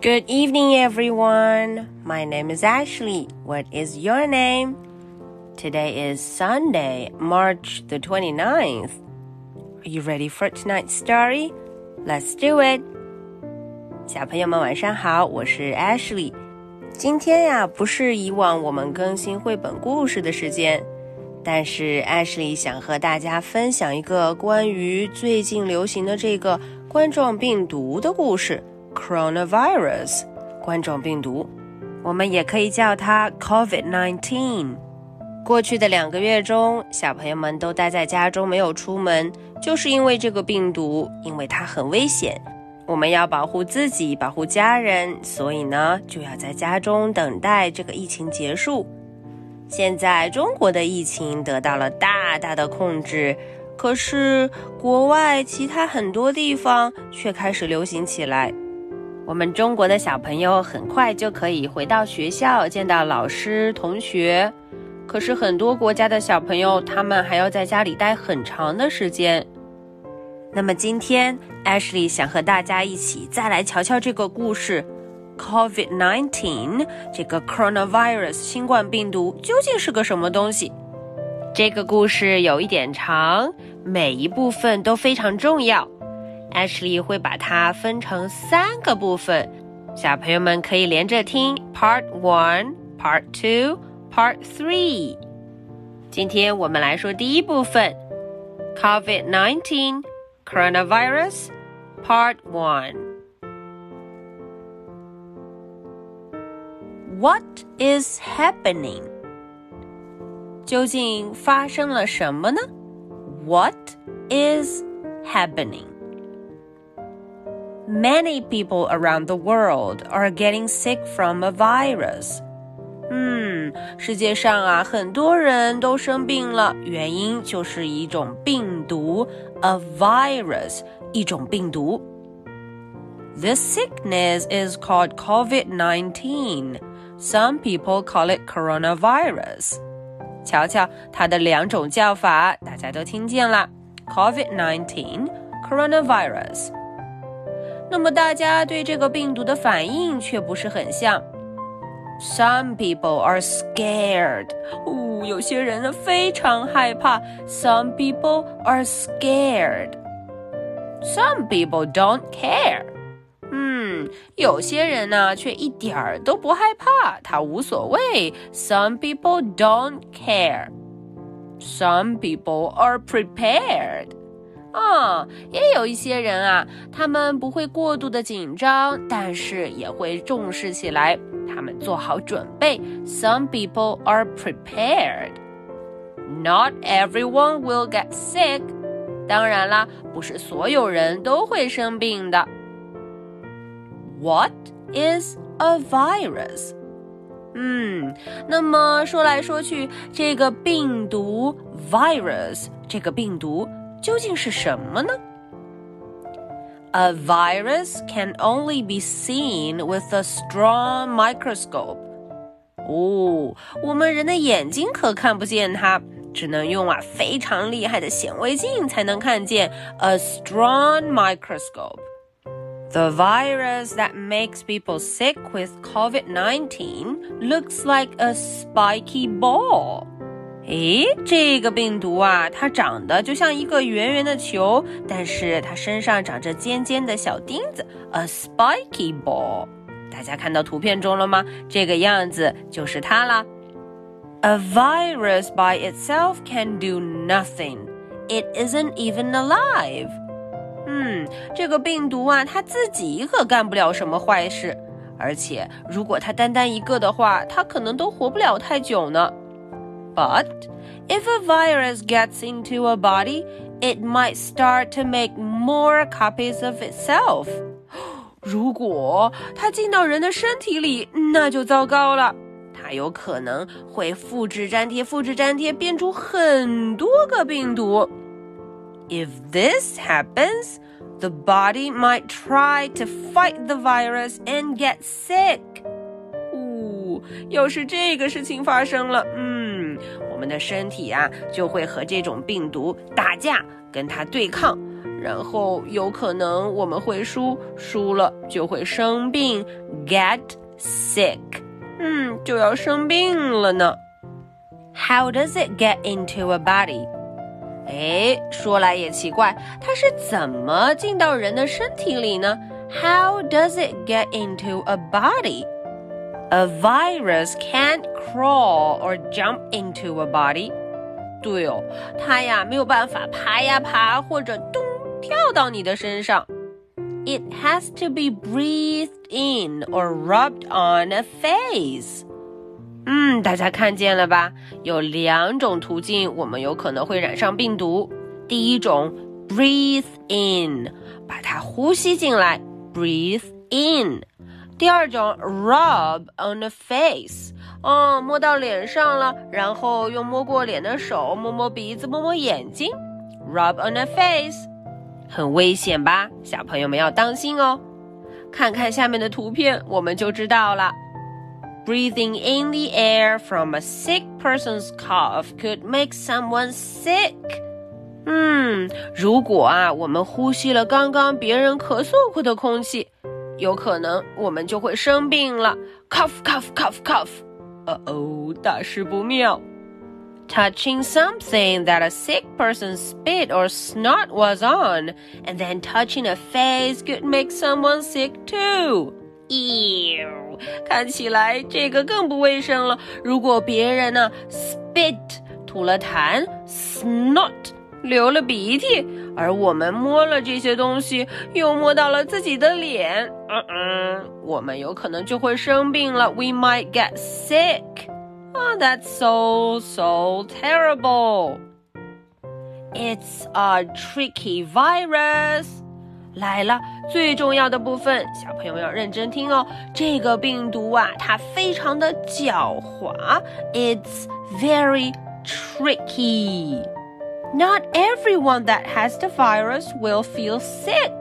Good evening, everyone. My name is Ashley. What is your name? Today is Sunday, March the 29th. Are you ready for tonight's story? Let's do it. 小朋友们晚上好，我是 Ashley。今天呀，不是以往我们更新绘本故事的时间，但是 Ashley 想和大家分享一个关于最近流行的这个冠状病毒的故事。 Coronavirus，冠状病毒，我们也可以叫它 COVID-19。过去的两个月中，小朋友们都待在家中没有出门，就是因为这个病毒，因为它很危险。我们要保护自己，保护家人，所以呢，就要在家中等待这个疫情结束。现在中国的疫情得到了大大的控制，可是国外其他很多地方却开始流行起来。我们中国的小朋友很快就可以回到学校见到老师同学，可是很多国家的小朋友他们还要在家里待很长的时间。那么今天 Ashley 想和大家一起再来瞧瞧这个故事：COVID-19 这个 coronavirus 新冠病毒究竟是个什么东西？这个故事有一点长，每一部分都非常重要。Ashley 会把它分成三个部分，小朋友们可以连着听 Part One、Part Two、Part Three。今天我们来说第一部分：COVID-19 Coronavirus Part One。What is happening？究竟发生了什么呢？What is happening？happening？Many people around the world are getting sick from a virus. 嗯，世界上啊，很多人都生病了，原因就是一种病毒，a virus，一种病毒。This sickness is called COVID-19. Some people call it coronavirus. 瞧瞧它的两种叫法，大家都听见了：COVID-19, coronavirus。 那么大家对这个病毒的反应却不是很像。Some people are scared，哦，有些人呢非常害怕。Some people are scared。Some people don't care。嗯，有些人呢却一点儿都不害怕，他无所谓。Some people don't care。Some people are prepared。 啊，也有一些人啊，他们不会过度的紧张，但是也会重视起来。他们做好准备。Some people are prepared. Not everyone will get sick. 当然啦，不是所有人都会生病的。What is a virus? 嗯，那么说来说去，这个病毒 virus 这个病毒。究竟是什么呢？A virus can only be seen with a strong microscope. 哦，我们人的眼睛可看不见它，只能用啊非常厉害的显微镜才能看见。A strong microscope. The virus that makes people sick with COVID-19 looks like a spiky ball. 诶，这个病毒啊，它长得就像一个圆圆的球，但是它身上长着尖尖的小钉子，a spiky ball。大家看到图片中了吗？这个样子就是它啦。A virus by itself can do nothing. It isn't even alive. 嗯，这个病毒啊，它自己可干不了什么坏事，而且如果它单单一个的话，它可能都活不了太久呢。But if a virus gets into a body, it might start to make more copies of itself. 如果它进到人的身体里，那就糟糕了。它有可能会复制粘贴、复制粘贴，变出很多个病毒。If this happens, the body might try to fight the virus and get sick. 哦，要是这个事情发生了，嗯。我们的身体啊，就会和这种病毒打架，跟它对抗。然后有可能我们会输，输了就会生病，get sick。嗯，就要生病了呢。How does it get into a body？哎，说来也奇怪，它是怎么进到人的身体里呢？How does it get into a body? A virus can't crawl or jump into a body. 对哦，它呀没有办法爬呀爬或者咚跳到你的身上。It has to be breathed in or rubbed on a face. 嗯，大家看见了吧？有两种途径，我们有可能会染上病毒。第一种，breathe in，把它呼吸进来，breathe in。 第二种，rub on the face，哦，摸到脸上了，然后用摸过脸的手摸摸鼻子，摸摸眼睛，rub on the face，很危险吧？小朋友们要当心哦。看看下面的图片，我们就知道了。Breathing in the air from a sick person's cough could make someone sick. 嗯，如果啊，我们呼吸了刚刚别人咳嗽过的空气，有可能我们就会生病了。Cough, cough, cough, cough. 呃哦，大事不妙。Touching something that a sick person spit or snot was on, and then touching a face could make someone sick too. Ew. 看起来这个更不卫生了。如果别人呢，spit 吐了痰，snot 流了鼻涕，而我们摸了这些东西，又摸到了自己的脸，嗯嗯，我们有可能就会生病了。We might get sick. Oh, that's so so terrible. It's a tricky virus. 来了，最重要的部分，小朋友要认真听哦。这个病毒啊，它非常的狡猾，It's very tricky. Not everyone that has the virus will feel sick.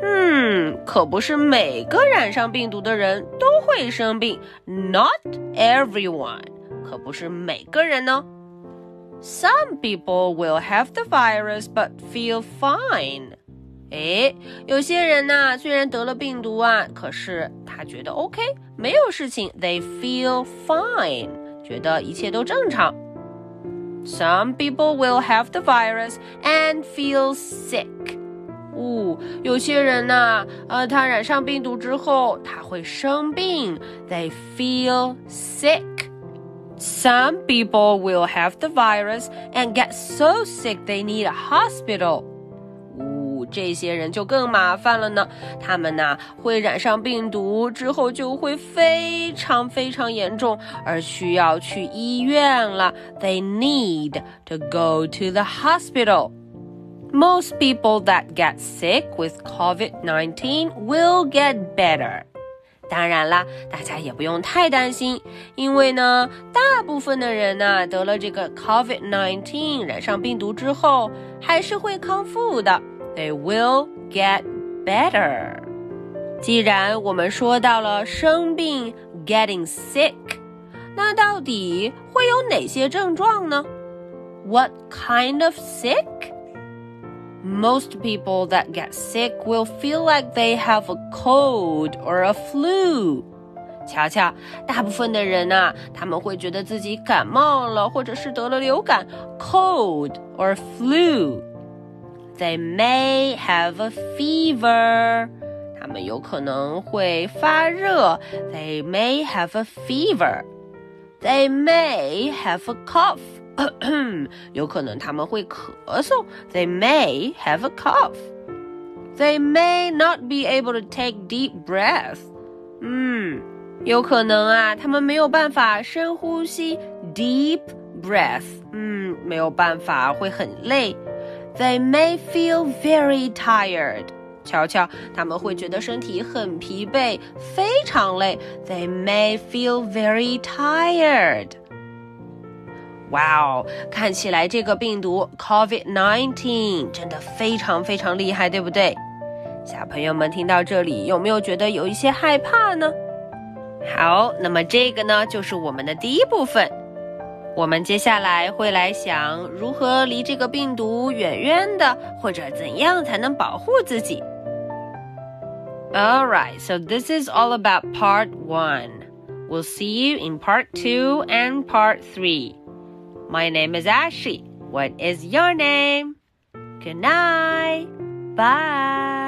嗯，可不是每个染上病毒的人都会生病。Not everyone，可不是每个人呢。Some people will have the virus but feel fine. 哎，有些人呢，虽然得了病毒啊，可是他觉得 OK，没有事情，they feel fine，觉得一切都正常。 Some people will have the virus and feel sick。哦，有些人呢，呃，他染上病毒之后，他会生病，they feel sick。Some people will have the virus and get so sick they need a hospital。 这些人就更麻烦了呢，他们呢会染上病毒之后就会非常非常严重，而需要去医院了。They need to go to the hospital. Most people that get sick with COVID-19 will get better. 当然啦，大家也不用太担心，因为呢，大部分的人呢得了这个 COVID-19 染上病毒之后，还是会康复的。They will get better. 既然我们说到了生病 getting sick，那到底会有哪些症状呢？What kind of sick? Most people that get sick will feel like they have a cold or a flu. 瞧瞧，大部分的人呐、啊，他们会觉得自己感冒了，或者是得了流感 （cold or flu）。 they may have a fever. 他们有可能会发热。They may have a fever. They may have a cough. 有可能他们会咳嗽。They may have a cough. They may not be able to take deep breath. 嗯，有可能啊，他们没有办法深呼吸。Deep breath. 嗯，没有办法，会很累。 They may feel very tired. 瞧瞧，他们会觉得身体很疲惫，非常累。They may feel very tired. 哇哦，看起来这个病毒 COVID-19 真的非常非常厉害，对不对？小朋友们听到这里，有没有觉得有一些害怕呢？好，那么这个呢，就是我们的第一部分。我们接下来会来想如何离这个病毒远远的，或者怎样才能保护自己。Alright, so this is all about part one. We'll see you in part two and part three. My name is Ashley. What is your name? Good night. Bye.